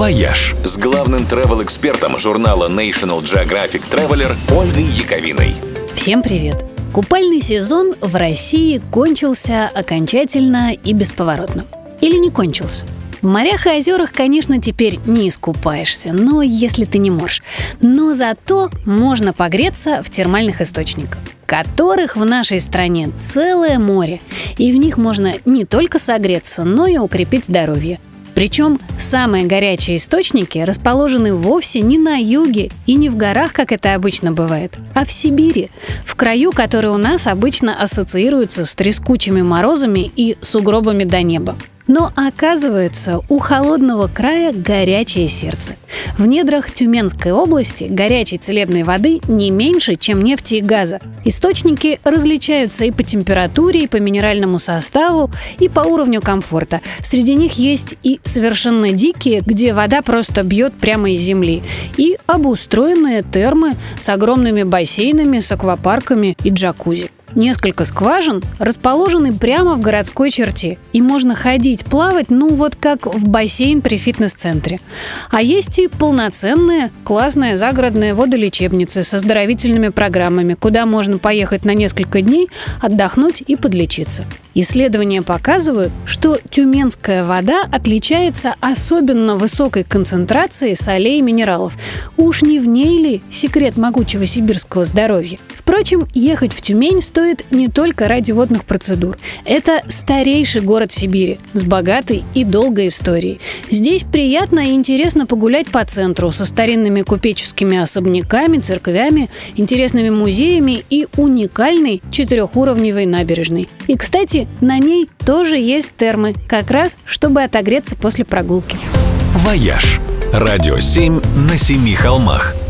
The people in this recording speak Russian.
«Вояж» с главным travel-экспертом журнала National Geographic Traveler Ольгой Яковиной. Всем привет! Купальный сезон в России кончился окончательно и бесповоротно. Или не кончился? В морях и озерах, конечно, теперь не искупаешься, но если ты не можешь. Но зато можно погреться в термальных источниках которых в нашей стране целое море. И в них можно не только согреться, но и укрепить здоровье. Причем самые горячие источники расположены вовсе не на юге и не в горах, как это обычно бывает, а в Сибири, в краю, который у нас обычно ассоциируется с трескучими морозами и сугробами до неба. Но оказывается, у холодного края горячее сердце. В недрах Тюменской области горячей целебной воды не меньше, чем нефти и газа. Источники различаются и по температуре, и по минеральному составу, и по уровню комфорта. Среди них есть и совершенно дикие, где вода просто бьет прямо из земли, и обустроенные термы с огромными бассейнами, с аквапарками и джакузи. Несколько скважин расположены прямо в городской черте, и можно ходить плавать, ну вот как в бассейн при фитнес-центре. А есть и полноценные, классные загородные водолечебницы с оздоровительными программами, куда можно поехать на несколько дней, отдохнуть и подлечиться. Исследования показывают, что тюменская вода отличается особенно высокой концентрацией солей и минералов. Уж не в ней ли секрет могучего сибирского здоровья? Впрочем, ехать в Тюмень стоит не только ради водных процедур. Это старейший город Сибири с богатой и долгой историей. Здесь приятно и интересно погулять по центру со старинными купеческими особняками, церквями, интересными музеями и уникальной четырехуровневой набережной. И, кстати, на ней тоже есть термы, как раз чтобы отогреться после прогулки. «Вояж» – радио 7 на семи холмах –